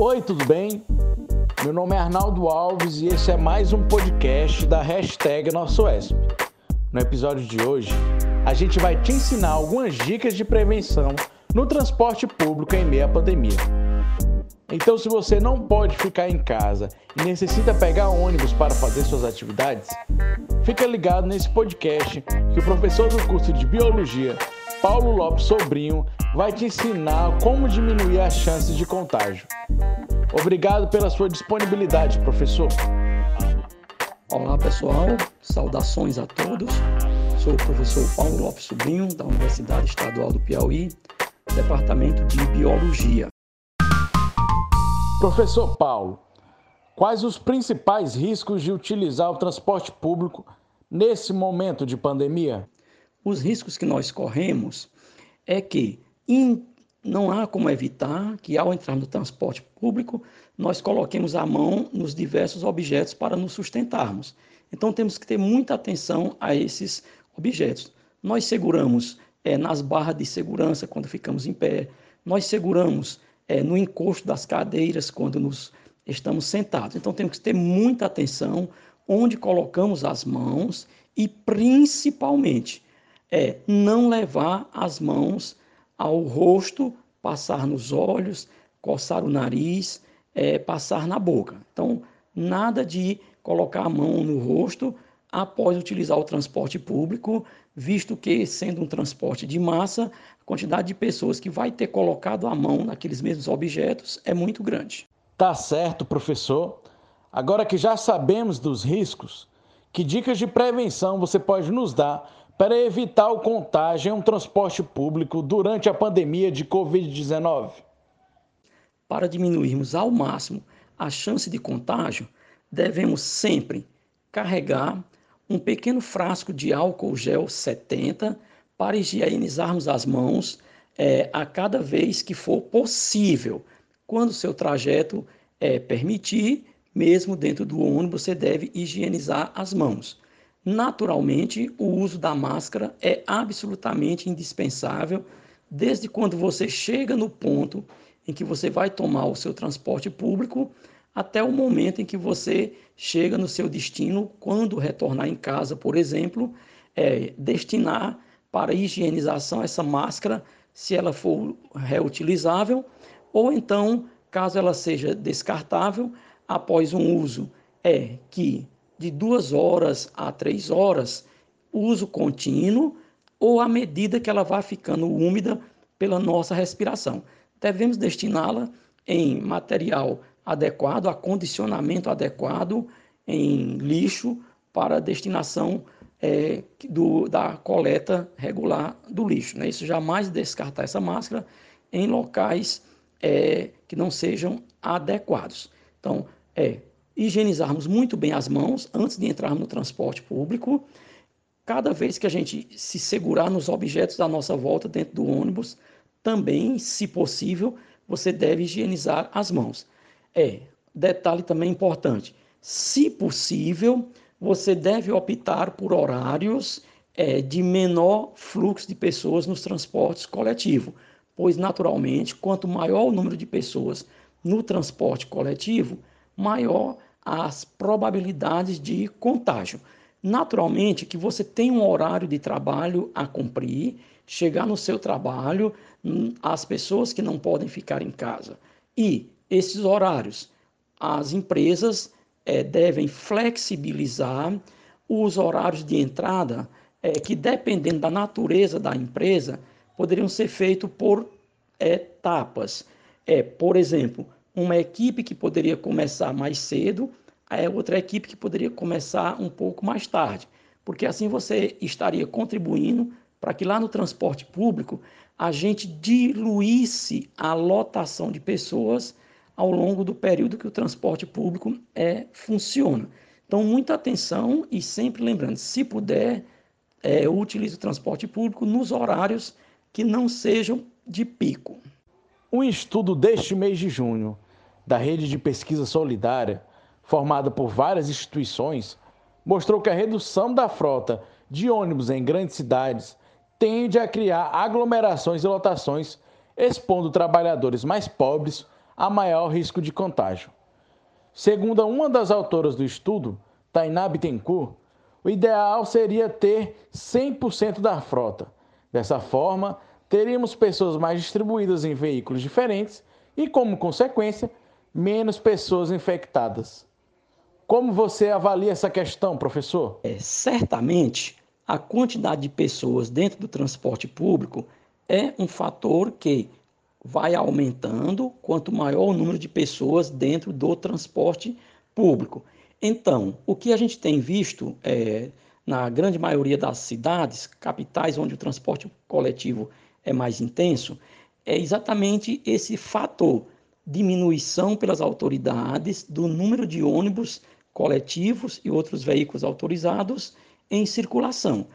Oi, tudo bem? Meu nome é Arnaldo Alves e esse é mais um podcast da hashtag NossoESP. No episódio de hoje, a gente vai te ensinar algumas dicas de prevenção no transporte público em meio à pandemia. Então, se você não pode ficar em casa e necessita pegar ônibus para fazer suas atividades, fica ligado nesse podcast que o professor do curso de Biologia, Paulo Lopes Sobrinho, vai te ensinar como diminuir as chances de contágio. Obrigado pela sua disponibilidade, professor. Olá, pessoal. Saudações a todos. Sou o professor Paulo Lopes Sobrinho, da Universidade Estadual do Piauí, Departamento de Biologia. Professor Paulo, quais os principais riscos de utilizar o transporte público nesse momento de pandemia? Os riscos que nós corremos é que in, não há como evitar que ao entrar no transporte público nós coloquemos a mão nos diversos objetos para nos sustentarmos. Então temos que ter muita atenção a esses objetos. Nós seguramos é, nas barras de segurança quando ficamos em pé, nós seguramos é, no encosto das cadeiras quando nos estamos sentados. Então temos que ter muita atenção onde colocamos as mãos e principalmente é não levar as mãos ao rosto, passar nos olhos, coçar o nariz, é, passar na boca. Então nada de colocar a mão no rosto após utilizar o transporte público, visto que, sendo um transporte de massa, a quantidade de pessoas que vai ter colocado a mão naqueles mesmos objetos é muito grande. Tá certo, professor. Agora que já sabemos dos riscos, que dicas de prevenção você pode nos dar para evitar o contágio em um transporte público durante a pandemia de Covid-19? Para diminuirmos ao máximo a chance de contágio, devemos sempre carregar um pequeno frasco de álcool gel 70 para higienizarmos as mãos é, a cada vez que for possível. Quando seu trajeto é, permitir, mesmo dentro do ônibus, você deve higienizar as mãos. Naturalmente, o uso da máscara é absolutamente indispensável desde quando você chega no ponto em que você vai tomar o seu transporte público até o momento em que você chega no seu destino, quando retornar em casa, por exemplo, é, destinar para higienização essa máscara, se ela for reutilizável, ou então, caso ela seja descartável, após um uso, é que de duas horas a três horas, uso contínuo, ou à medida que ela vai ficando úmida pela nossa respiração. Devemos destiná-la em material adequado, acondicionamento adequado em lixo para destinação é, do, da coleta regular do lixo. Né? Isso jamais descartar essa máscara em locais é, que não sejam adequados. Então, é higienizarmos muito bem as mãos antes de entrarmos no transporte público. Cada vez que a gente se segurar nos objetos da nossa volta dentro do ônibus, também, se possível, você deve higienizar as mãos. É, detalhe também importante: se possível, você deve optar por horários é, de menor fluxo de pessoas nos transportes coletivos, pois, naturalmente, quanto maior o número de pessoas no transporte coletivo, maior as probabilidades de contágio. Naturalmente que você tem um horário de trabalho a cumprir, chegar no seu trabalho, hum, as pessoas que não podem ficar em casa. E esses horários. As empresas é, devem flexibilizar os horários de entrada, é, que dependendo da natureza da empresa, poderiam ser feitos por etapas. É, por exemplo, uma equipe que poderia começar mais cedo, é outra equipe que poderia começar um pouco mais tarde, porque assim você estaria contribuindo para que lá no transporte público a gente diluísse a lotação de pessoas ao longo do período que o transporte público é, funciona. Então, muita atenção e sempre lembrando, se puder, é, utilize o transporte público nos horários que não sejam de pico. Um estudo deste mês de junho da Rede de Pesquisa Solidária, formada por várias instituições, mostrou que a redução da frota de ônibus em grandes cidades tende a criar aglomerações e lotações, expondo trabalhadores mais pobres a maior risco de contágio. Segundo uma das autoras do estudo, Tainá Bittencourt, o ideal seria ter 100% da frota. Dessa forma, teríamos pessoas mais distribuídas em veículos diferentes e, como consequência, menos pessoas infectadas. Como você avalia essa questão, professor? É, certamente, a quantidade de pessoas dentro do transporte público é um fator que vai aumentando quanto maior o número de pessoas dentro do transporte público. Então, o que a gente tem visto é, na grande maioria das cidades, capitais onde o transporte coletivo é mais intenso, é exatamente esse fator diminuição pelas autoridades do número de ônibus coletivos e outros veículos autorizados em circulação.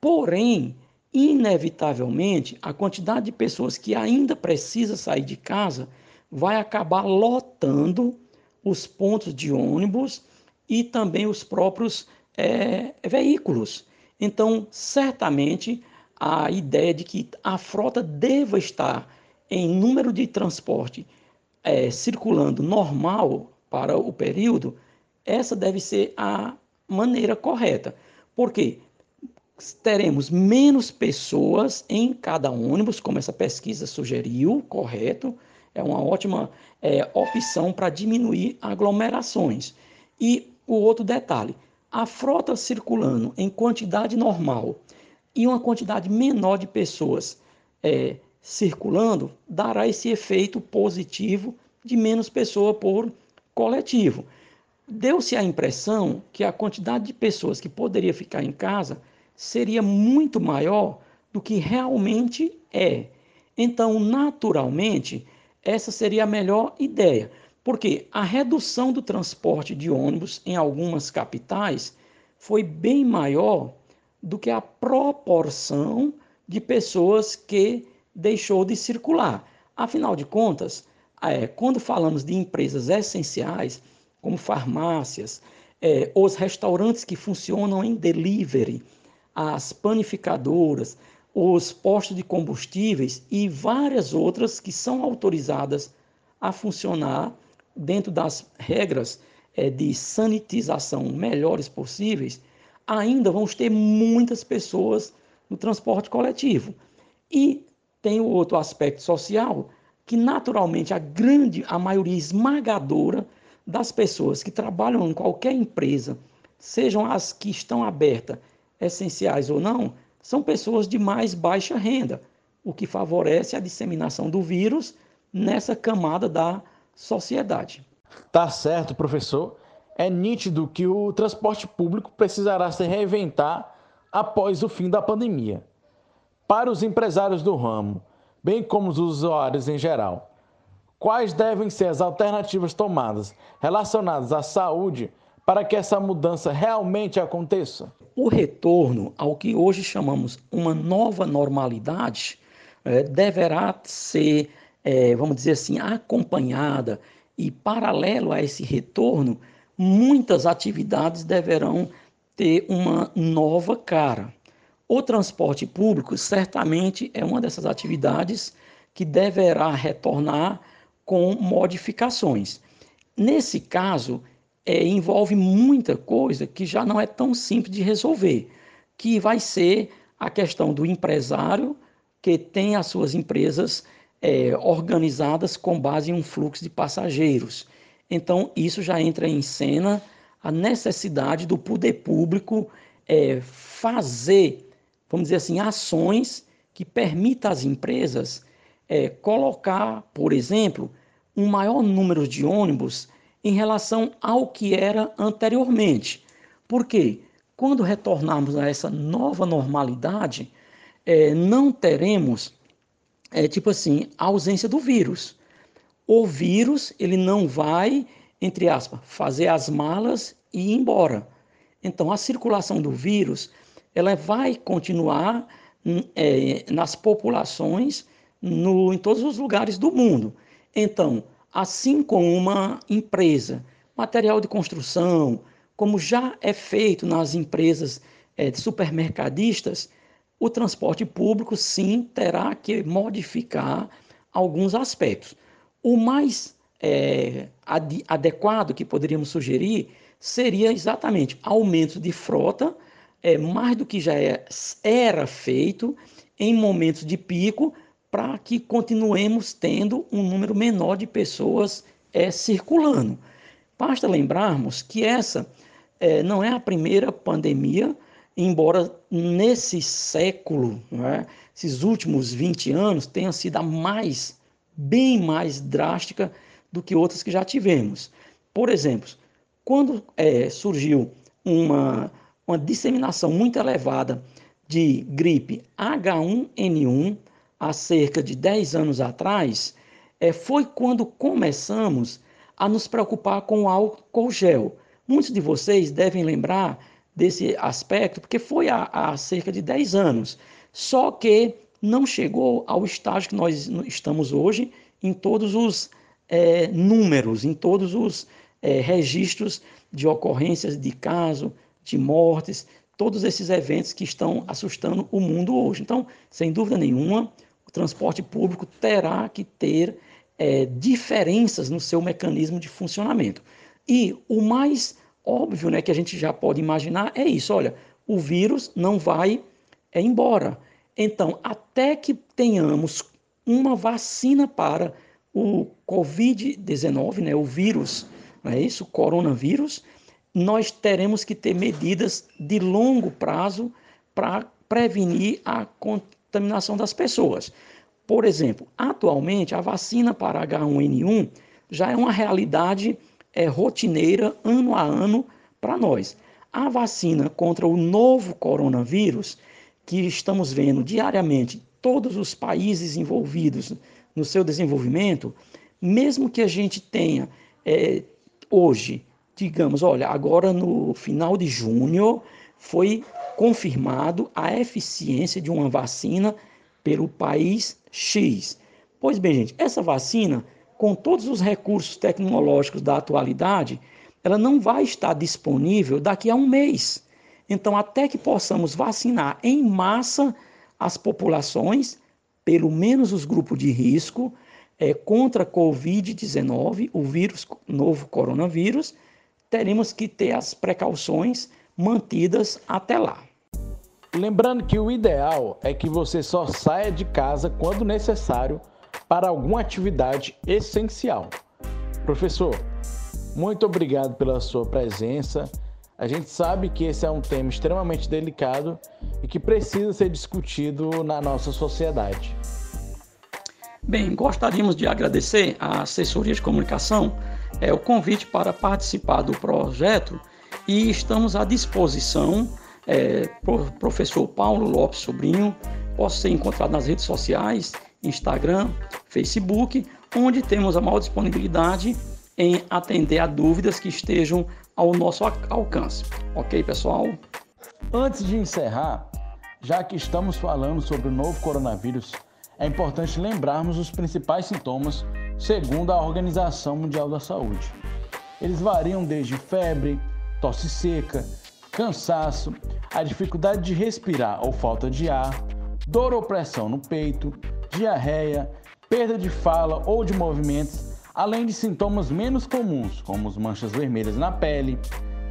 Porém, inevitavelmente, a quantidade de pessoas que ainda precisa sair de casa vai acabar lotando os pontos de ônibus e também os próprios é, veículos. Então, certamente, a ideia de que a frota deva estar em número de transporte é, circulando normal para o período, essa deve ser a maneira correta. Porque teremos menos pessoas em cada ônibus, como essa pesquisa sugeriu, correto? É uma ótima é, opção para diminuir aglomerações. E o outro detalhe: a frota circulando em quantidade normal e uma quantidade menor de pessoas é, circulando dará esse efeito positivo de menos pessoa por coletivo. Deu-se a impressão que a quantidade de pessoas que poderia ficar em casa seria muito maior do que realmente é. Então, naturalmente, essa seria a melhor ideia, porque a redução do transporte de ônibus em algumas capitais foi bem maior do que a proporção de pessoas que deixou de circular. Afinal de contas, é, quando falamos de empresas essenciais, como farmácias, é, os restaurantes que funcionam em delivery, as panificadoras, os postos de combustíveis e várias outras que são autorizadas a funcionar dentro das regras é, de sanitização melhores possíveis, ainda vamos ter muitas pessoas no transporte coletivo. E tem o outro aspecto social, que naturalmente a grande, a maioria esmagadora das pessoas que trabalham em qualquer empresa, sejam as que estão abertas, essenciais ou não, são pessoas de mais baixa renda, o que favorece a disseminação do vírus nessa camada da sociedade. Tá certo, professor. É nítido que o transporte público precisará se reinventar após o fim da pandemia. Para os empresários do ramo, bem como os usuários em geral, quais devem ser as alternativas tomadas relacionadas à saúde para que essa mudança realmente aconteça? O retorno ao que hoje chamamos uma nova normalidade é, deverá ser, é, vamos dizer assim, acompanhada e paralelo a esse retorno, muitas atividades deverão ter uma nova cara. O transporte público certamente é uma dessas atividades que deverá retornar com modificações. Nesse caso, é, envolve muita coisa que já não é tão simples de resolver, que vai ser a questão do empresário que tem as suas empresas é, organizadas com base em um fluxo de passageiros. Então, isso já entra em cena a necessidade do poder público é, fazer vamos dizer assim, ações que permitam às empresas é, colocar, por exemplo, um maior número de ônibus em relação ao que era anteriormente. Porque quando retornarmos a essa nova normalidade, é, não teremos, é, tipo assim, a ausência do vírus. O vírus, ele não vai, entre aspas, fazer as malas e ir embora. Então, a circulação do vírus ela vai continuar hum, é, nas populações no, em todos os lugares do mundo. Então, assim como uma empresa, material de construção, como já é feito nas empresas é, supermercadistas, o transporte público sim terá que modificar alguns aspectos. O mais é, ad, adequado que poderíamos sugerir seria exatamente aumento de frota, é, mais do que já é, era feito em momentos de pico, para que continuemos tendo um número menor de pessoas é, circulando. Basta lembrarmos que essa é, não é a primeira pandemia, embora nesse século, é, esses últimos 20 anos, tenha sido a mais, bem mais drástica do que outras que já tivemos. Por exemplo, quando é, surgiu uma, uma disseminação muito elevada de gripe H1N1, há cerca de 10 anos atrás, é, foi quando começamos a nos preocupar com o álcool gel. Muitos de vocês devem lembrar desse aspecto, porque foi há, há cerca de 10 anos. Só que não chegou ao estágio que nós estamos hoje em todos os é, números, em todos os é, registros de ocorrências de caso, de mortes, todos esses eventos que estão assustando o mundo hoje. Então, sem dúvida nenhuma, o transporte público terá que ter é, diferenças no seu mecanismo de funcionamento. E o mais óbvio né, que a gente já pode imaginar é isso: olha, o vírus não vai é, embora. Então, até que tenhamos uma vacina para o Covid-19, né, o vírus, não é isso? O coronavírus, nós teremos que ter medidas de longo prazo para prevenir a contaminação das pessoas. Por exemplo, atualmente a vacina para H1N1 já é uma realidade é, rotineira ano a ano para nós. A vacina contra o novo coronavírus, que estamos vendo diariamente todos os países envolvidos no seu desenvolvimento, mesmo que a gente tenha é, hoje, digamos, olha, agora no final de junho foi confirmado a eficiência de uma vacina pelo país X. Pois bem, gente, essa vacina, com todos os recursos tecnológicos da atualidade, ela não vai estar disponível daqui a um mês. Então, até que possamos vacinar em massa as populações, pelo menos os grupos de risco, é, contra a Covid-19, o vírus, novo coronavírus, teremos que ter as precauções mantidas até lá. Lembrando que o ideal é que você só saia de casa quando necessário para alguma atividade essencial. Professor, muito obrigado pela sua presença. A gente sabe que esse é um tema extremamente delicado e que precisa ser discutido na nossa sociedade. Bem, gostaríamos de agradecer à assessoria de comunicação é, o convite para participar do projeto e estamos à disposição é, professor Paulo Lopes Sobrinho. Posso ser encontrado nas redes sociais, Instagram, Facebook, onde temos a maior disponibilidade em atender a dúvidas que estejam ao nosso alcance. Ok, pessoal? Antes de encerrar, já que estamos falando sobre o novo coronavírus, é importante lembrarmos os principais sintomas segundo a Organização Mundial da Saúde. Eles variam desde febre, tosse seca, cansaço, a dificuldade de respirar ou falta de ar, dor ou pressão no peito, diarreia, perda de fala ou de movimentos, além de sintomas menos comuns, como as manchas vermelhas na pele,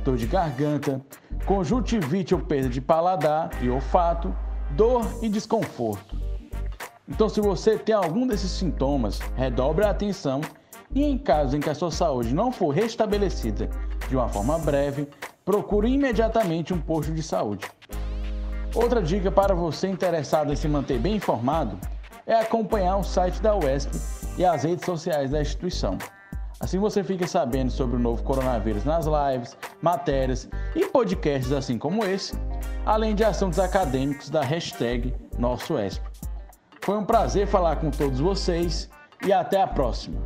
dor de garganta, conjuntivite ou perda de paladar e olfato, dor e desconforto. Então, se você tem algum desses sintomas, redobre a atenção e, em caso em que a sua saúde não for restabelecida de uma forma breve, procure imediatamente um posto de saúde. Outra dica para você interessado em se manter bem informado é acompanhar o site da UESP e as redes sociais da instituição. Assim você fica sabendo sobre o novo coronavírus nas lives, matérias e podcasts assim como esse, além de assuntos acadêmicos da hashtag NossoESP. Foi um prazer falar com todos vocês e até a próxima.